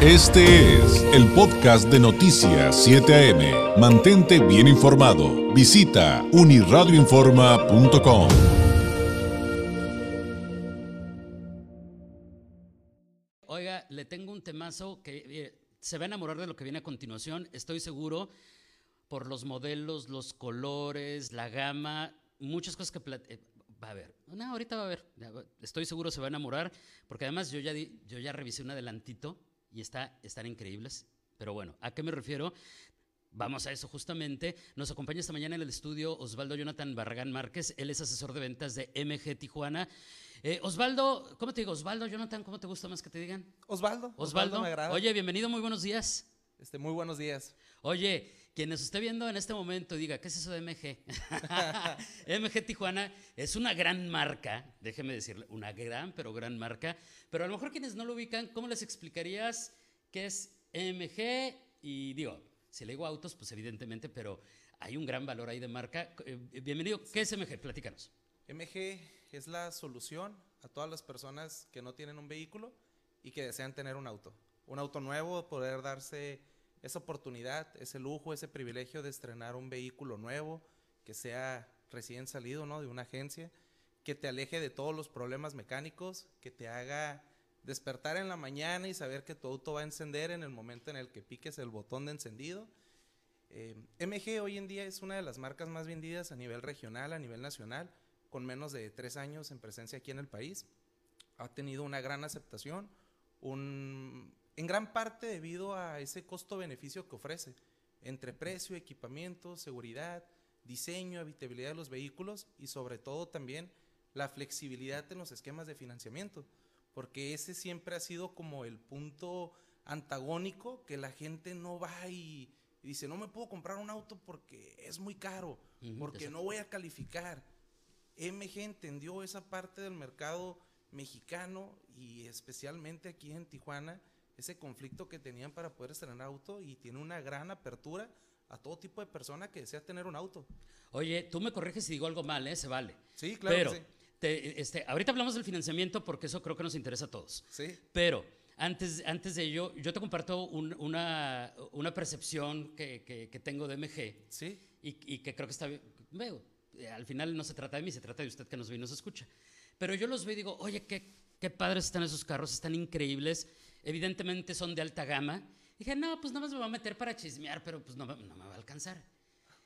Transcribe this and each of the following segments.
Este es el podcast de Noticias 7 AM. Mantente bien informado. Visita uniradioinforma.com. Oiga, le tengo un temazo que eh, se va a enamorar de lo que viene a continuación, estoy seguro, por los modelos, los colores, la gama, muchas cosas que eh, va a ver. No, ahorita va a ver. Estoy seguro se va a enamorar, porque además yo ya, yo ya revisé un adelantito y está, están increíbles. Pero bueno, ¿a qué me refiero? Vamos a eso justamente. Nos acompaña esta mañana en el estudio Osvaldo Jonathan Barragán Márquez. Él es asesor de ventas de MG Tijuana. Eh, Osvaldo, ¿cómo te digo? Osvaldo Jonathan, ¿cómo te gusta más que te digan? Osvaldo. Osvaldo. me agrada. Oye, bienvenido, muy buenos días. Este, muy buenos días. Oye, quien nos viendo en este momento diga, ¿qué es eso de MG? MG Tijuana es una gran marca, déjeme decirle, una gran, pero gran marca. Pero a lo mejor quienes no lo ubican, ¿cómo les explicarías qué es MG? Y digo, si le digo autos, pues evidentemente, pero hay un gran valor ahí de marca. Eh, bienvenido, ¿qué es MG? Platícanos. MG es la solución a todas las personas que no tienen un vehículo y que desean tener un auto. Un auto nuevo, poder darse esa oportunidad, ese lujo, ese privilegio de estrenar un vehículo nuevo que sea recién salido ¿no? de una agencia, que te aleje de todos los problemas mecánicos, que te haga despertar en la mañana y saber que tu auto va a encender en el momento en el que piques el botón de encendido. Eh, MG hoy en día es una de las marcas más vendidas a nivel regional, a nivel nacional, con menos de tres años en presencia aquí en el país. Ha tenido una gran aceptación, un- en gran parte debido a ese costo-beneficio que ofrece entre precio, equipamiento, seguridad, diseño, habitabilidad de los vehículos y sobre todo también la flexibilidad en los esquemas de financiamiento, porque ese siempre ha sido como el punto antagónico que la gente no va y, y dice, no me puedo comprar un auto porque es muy caro, porque exacto. no voy a calificar. MG entendió esa parte del mercado mexicano y especialmente aquí en Tijuana, ese conflicto que tenían para poder estrenar auto y tiene una gran apertura a todo tipo de persona que desea tener un auto. Oye, tú me corriges si digo algo mal, ¿eh? Se vale. Sí, claro que Pero, sí. te- este, ahorita hablamos del financiamiento porque eso creo que nos interesa a todos. Sí, Pero antes, antes de ello, yo te comparto un- una, una percepción que, que- que tengo de MG sí, y, y que creo que está bien. Veo, eh, al final no se trata de mí, se trata de usted que nos ve y nos escucha. Pero yo los veo y digo, oye, qué, qué padres están esos carros, están increíbles. Evidentemente son de alta gama. Dije, no, pues nada más me voy a meter para chismear, pero pues no, me- no me va a alcanzar.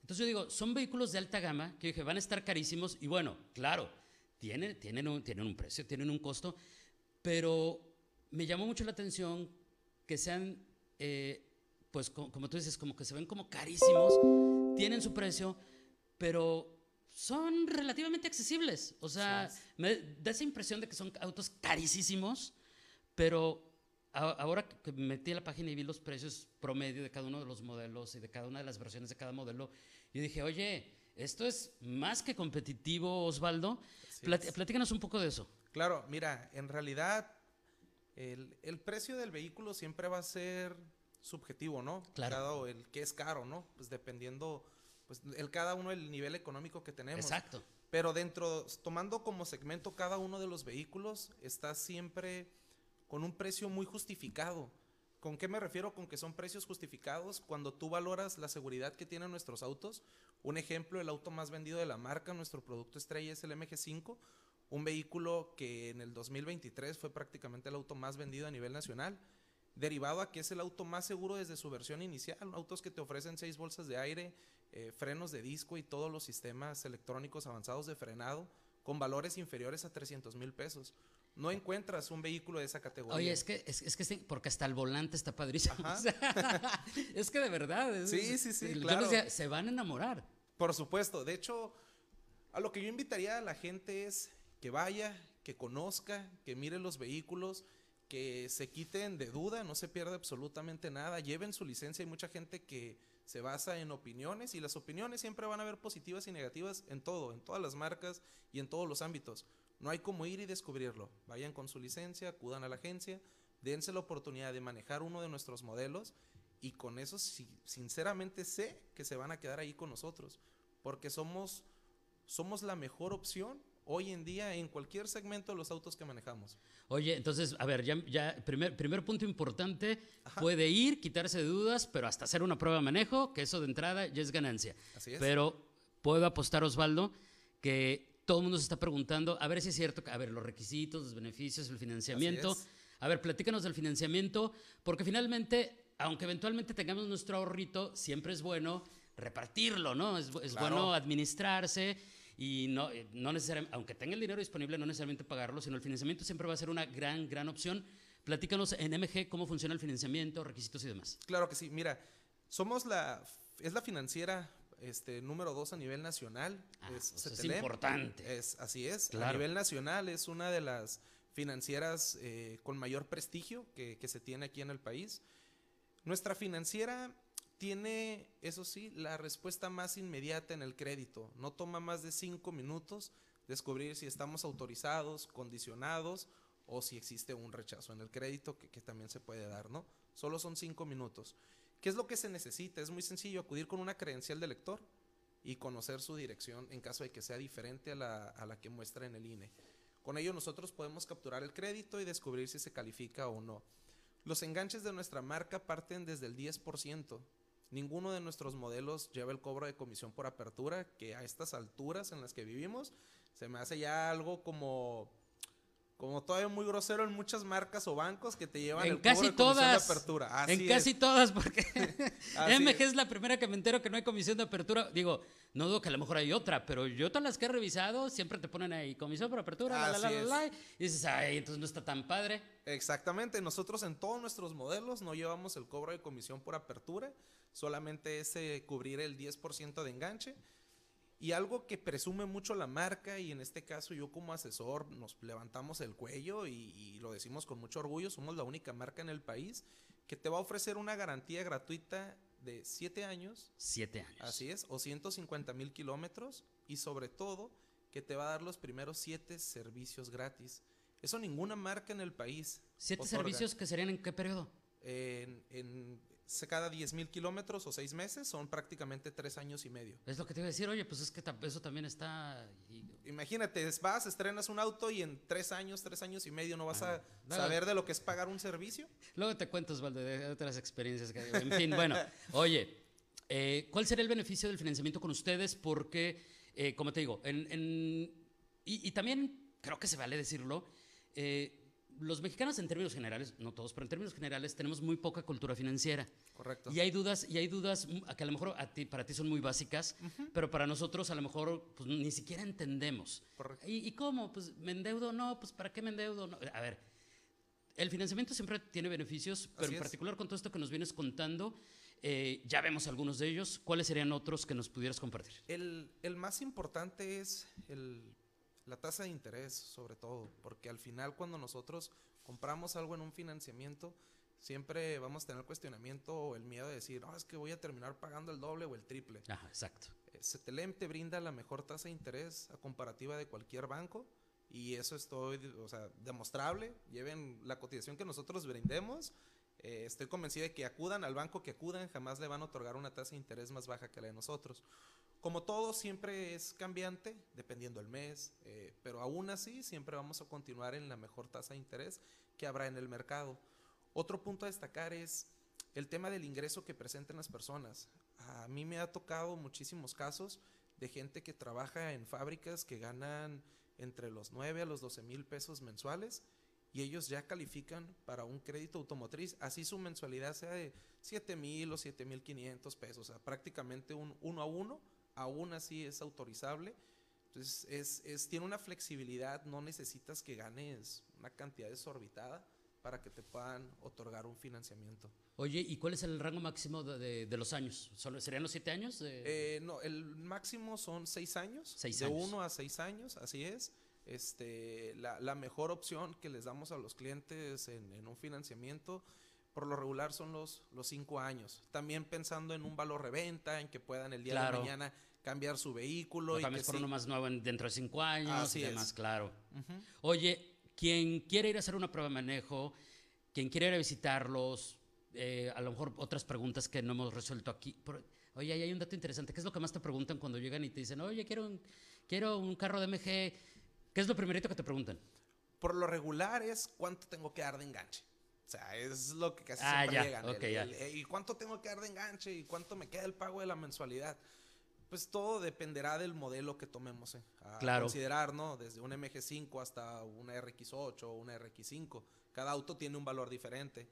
Entonces yo digo, son vehículos de alta gama que dije, van a estar carísimos y bueno, claro, tienen, tienen, un, tienen un precio, tienen un costo, pero me llamó mucho la atención que sean, eh, pues co- como tú dices, como que se ven como carísimos, tienen su precio, pero son relativamente accesibles. O sea, me da esa impresión de que son autos carísimos, pero ahora que me metí a la página y vi los precios promedio de cada uno de los modelos y de cada una de las versiones de cada modelo, yo dije, oye, esto es más que competitivo, Osvaldo. Así Plat- es. platícanos un poco de eso. Claro, mira, en realidad el, el precio del vehículo siempre va a ser subjetivo, ¿no? Claro. Cada- el que es caro, ¿no? Pues dependiendo, pues el cada uno el nivel económico que tenemos. Exacto. Pero dentro, tomando como segmento cada uno de los vehículos, está siempre con un precio muy justificado. ¿Con qué me refiero con que son precios justificados? Cuando tú valoras la seguridad que tienen nuestros autos. Un ejemplo, el auto más vendido de la marca, nuestro producto estrella es el MG5, un vehículo que en el 2023 fue prácticamente el auto más vendido a nivel nacional, derivado a que es el auto más seguro desde su versión inicial, autos que te ofrecen seis bolsas de aire, eh, frenos de disco y todos los sistemas electrónicos avanzados de frenado con valores inferiores a 300 mil pesos. No encuentras un vehículo de esa categoría. Oye, es que, es, es que porque hasta el volante está padrísimo. Ajá. O sea, es que de verdad. es- Sí, sí, sí, yo claro. decía, se van a enamorar. Por supuesto, de hecho, a lo que yo invitaría a la gente es que vaya, que conozca, que mire los vehículos, que se quiten de duda, no se pierda absolutamente nada, lleven su licencia. Hay mucha gente que se basa en opiniones y las opiniones siempre van a haber positivas y negativas en todo, en todas las marcas y en todos los ámbitos. No hay como ir y descubrirlo. Vayan con su licencia, acudan a la agencia, dense la oportunidad de manejar uno de nuestros modelos y con eso sinceramente sé que se van a quedar ahí con nosotros, porque somos, somos la mejor opción hoy en día en cualquier segmento de los autos que manejamos. Oye, entonces, a ver, ya, ya primer, primer punto importante, puede ir, quitarse de dudas, pero hasta hacer una prueba de manejo, que eso de entrada ya es ganancia. Así es. Pero puedo apostar, Osvaldo, que todo el mundo se está preguntando, a ver si es cierto, a ver, los requisitos, los beneficios, el financiamiento. A ver, platícanos del financiamiento, porque finalmente, aunque eventualmente tengamos nuestro ahorrito, siempre es bueno repartirlo, ¿no? Es, es Claro. bueno administrarse y no, eh, no necesariamente, aunque tenga el dinero disponible, no necesariamente pagarlo, sino el financiamiento siempre va a ser una gran, gran opción. Platícanos en MG cómo funciona el financiamiento, requisitos y demás. Claro que sí. Mira, somos la, es la financiera este, número dos a nivel nacional. Ah, es, pues importante. Es, así es. A nivel nacional es una de las financieras eh, con mayor prestigio que, que se tiene aquí en el país. Nuestra financiera tiene, eso sí, la respuesta más inmediata en el crédito. No toma más de cinco minutos descubrir si estamos autorizados, condicionados o si existe un rechazo en el crédito que, que también se puede dar, ¿no? Solo son cinco minutos. ¿Qué es lo que se necesita? Es muy sencillo, acudir con una credencial de lector y conocer su dirección en caso de que sea diferente a la, a la que muestra en el INE. Con ello nosotros podemos capturar el crédito y descubrir si se califica o no. Los enganches de nuestra marca parten desde el 10%. Ninguno de nuestros modelos lleva el cobro de comisión por apertura, que a estas alturas en las que vivimos se me hace ya algo como como todavía muy grosero en muchas marcas o bancos que te llevan En el cobro casi de comisión todas. de apertura. Así en es. casi todas, porque MG es. es la primera que me entero que no hay comisión de apertura. Digo, no dudo que a lo mejor hay otra, pero yo todas las que he revisado siempre te ponen ahí comisión por apertura, la, la, la, la, la, y dices, ay, entonces no está tan padre. Exactamente, nosotros en todos nuestros modelos no llevamos el cobro de comisión por apertura, solamente es eh, cubrir el 10% de enganche. Y algo que presume mucho la marca, y en este caso yo como asesor nos levantamos el cuello y, y lo decimos con mucho orgullo, somos la única marca en el país que te va a ofrecer una garantía gratuita de 7 años, Siete años. así es, o 150 mil kilómetros, y sobre todo que te va a dar los primeros 7 servicios gratis. Eso ninguna marca en el país. ¿Siete otorga. servicios que serían en qué periodo? En, en cada 10 mil kilómetros o 6 meses son prácticamente 3 años y medio. Es lo que te iba a decir, oye, pues es que eso también está... Imagínate, vas, estrenas un auto y en 3 años, 3 años y medio no vas a no. saber de lo que es pagar un servicio. Luego te cuento, Osvaldo, de otras experiencias. Que, en fin, bueno, oye, eh, ¿cuál sería el beneficio del financiamiento con ustedes? Porque, eh, como te digo, en, en- y, y también creo que se vale decirlo, eh, los mexicanos en términos generales, no todos, pero en términos generales tenemos muy poca cultura financiera. Correcto. Y hay dudas, y hay dudas que a lo mejor a ti, para ti son muy básicas, pero para nosotros a lo mejor pues, ni siquiera entendemos. Correcto. ¿Y, y cómo? Pues me endeudo, no, pues ¿para qué me endeudo? No. A ver, el financiamiento siempre tiene beneficios, pero Así en es. particular con todo esto que nos vienes contando, eh, ya vemos algunos de ellos. ¿Cuáles serían otros que nos pudieras compartir? El, el más importante es el, la tasa de interés, sobre todo, porque al final cuando nosotros compramos algo en un financiamiento, siempre vamos a tener cuestionamiento o el miedo de decir, no, es que voy a terminar pagando el doble o el triple. Ajá, exacto. Eh, Cetelem te brinda la mejor tasa de interés a comparativa de cualquier banco y eso estoy, o sea, demostrable. Lleven la cotización que nosotros brindemos. eh, estoy convencido de que acudan al banco que acudan, jamás le van a otorgar una tasa de interés más baja que la de nosotros. Como todo, siempre es cambiante, dependiendo del mes, eh, pero aún así siempre vamos a continuar en la mejor tasa de interés que habrá en el mercado. Otro punto a destacar es el tema del ingreso que presenten las personas. A mí me ha tocado muchísimos casos de gente que trabaja en fábricas que ganan entre los 9 a los 12 mil pesos mensuales y ellos ya califican para un crédito automotriz, así su mensualidad sea de 7 mil o 7 mil 500 pesos, o sea, prácticamente un uno a uno, aún así es autorizable. Entonces, es, es- tiene una flexibilidad, no necesitas que ganes una cantidad desorbitada para que te puedan otorgar un financiamiento. Oye, ¿y cuál es el rango máximo de, de- de los años? ¿Solo- ¿Serían los siete años? Eh, no, el máximo son seis años. Seis de años. uno a seis años, así es. Este, la, la mejor opción que les damos a los clientes en, en un financiamiento, por lo regular son los, los cinco años. También pensando en un valor reventa, en que puedan el día Claro. de mañana cambiar su vehículo. y que por sí- uno más nuevo en- dentro de cinco años Así y demás, es. claro. Oye, quien quiere ir a hacer una prueba de manejo, quien quiere ir a visitarlos, eh, a lo mejor otras preguntas que no hemos resuelto aquí. Oye, ahí hay un dato interesante. ¿Qué es lo que más te preguntan cuando llegan y te dicen, oye, quiero un, quiero un carro de MG? ¿Qué es lo primerito que te preguntan? Por lo regular es cuánto tengo que dar de enganche. O sea, es lo que casi Ah, siempre ya, llegan. ok, el- ya. el, eh, ¿Y cuánto tengo que dar de enganche? ¿Y cuánto me queda el pago de la mensualidad? Pues todo dependerá del modelo que tomemos eh, a Claro. considerar, ¿no? Desde un MG5 hasta una RX8 o una RX5. Cada auto tiene un valor diferente.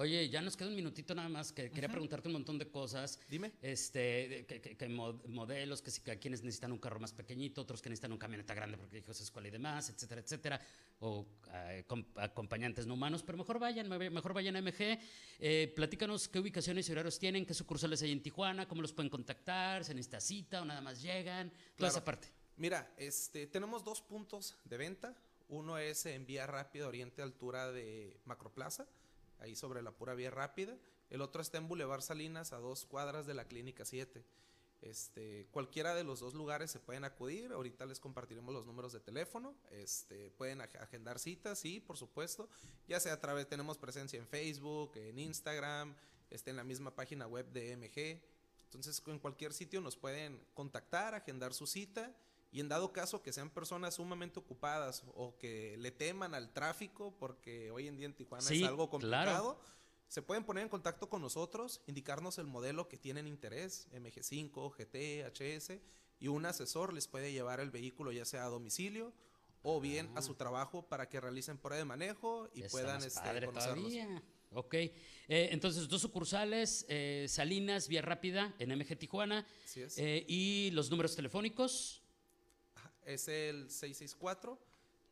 Oye, ya nos queda un minutito nada más, que quería preguntarte un montón de cosas. Dime. Este, que, que- que mod- modelos, que si que quienes necesitan un carro más pequeñito, otros que necesitan un camioneta grande porque hijos escuela y demás, etcétera, etcétera, o eh, com- acompañantes no humanos, pero mejor vayan, me- mejor vayan a MG. Eh, platícanos qué ubicaciones y horarios tienen, qué sucursales hay en Tijuana, cómo los pueden contactar, se necesita cita o nada más llegan, toda Claro. esa parte. Mira, este, tenemos dos puntos de venta. Uno es en Vía Rápida, Oriente Altura de Macroplaza, ahí sobre la pura Vía Rápida. El otro está en Boulevard Salinas, a dos cuadras de la Clínica 7. Este, cualquiera de los dos lugares se pueden acudir. Ahorita les compartiremos los números de teléfono. Este, pueden ag- agendar citas, sí, por supuesto. Ya sea a través, tenemos presencia en Facebook, en Instagram, este, en la misma página web de MG. Entonces, en cualquier sitio nos pueden contactar, agendar su cita. Y en dado caso que sean personas sumamente ocupadas o que le teman al tráfico, porque hoy en día en Tijuana Sí, es algo claro. complicado, se pueden poner en contacto con nosotros, indicarnos el modelo que tienen interés, MG5, GT, HS, y un asesor les puede llevar el vehículo ya sea a domicilio o bien a su trabajo para que realicen prueba de manejo y Ah. Está puedan este, padre conocerlos. todavía. Ok. Eh, entonces, dos sucursales, eh, Salinas, Vía Rápida, en MG Tijuana. Así es. Eh, y los números telefónicos. Es el 664,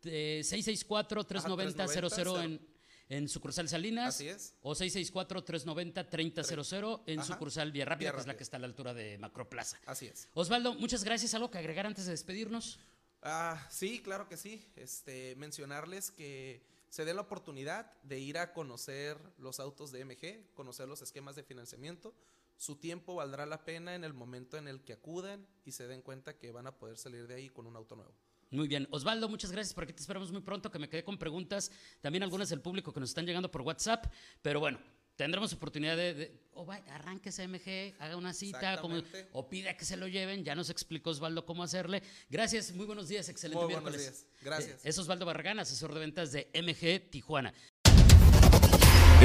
eh, 664-390-00 en, en sucursal Salinas. así es. O 664-390-3000 en Ajá. sucursal Vía Rápida, Vía que es la que está a la altura de Macroplaza. Así es. Osvaldo, muchas gracias. ¿Algo que agregar antes de despedirnos? Ah, sí, claro que sí. Este, mencionarles que se dé la oportunidad de ir a conocer los autos de MG, conocer los esquemas de financiamiento. Su tiempo valdrá la pena en el momento en el que acudan y se den cuenta que van a poder salir de ahí con un auto nuevo. Muy bien. Osvaldo, muchas gracias. Por aquí te esperamos muy pronto, que me quedé con preguntas. También algunas del público que nos están llegando por WhatsApp. Pero bueno, tendremos oportunidad de... de o vaya, arranque ese MG, haga una cita, como, o pida que se lo lleven. Ya nos explicó Osvaldo cómo hacerle. Gracias, muy buenos días, excelente Muy buenos miércoles. días. Gracias. Eh, es Osvaldo Barragán, asesor de ventas de MG Tijuana.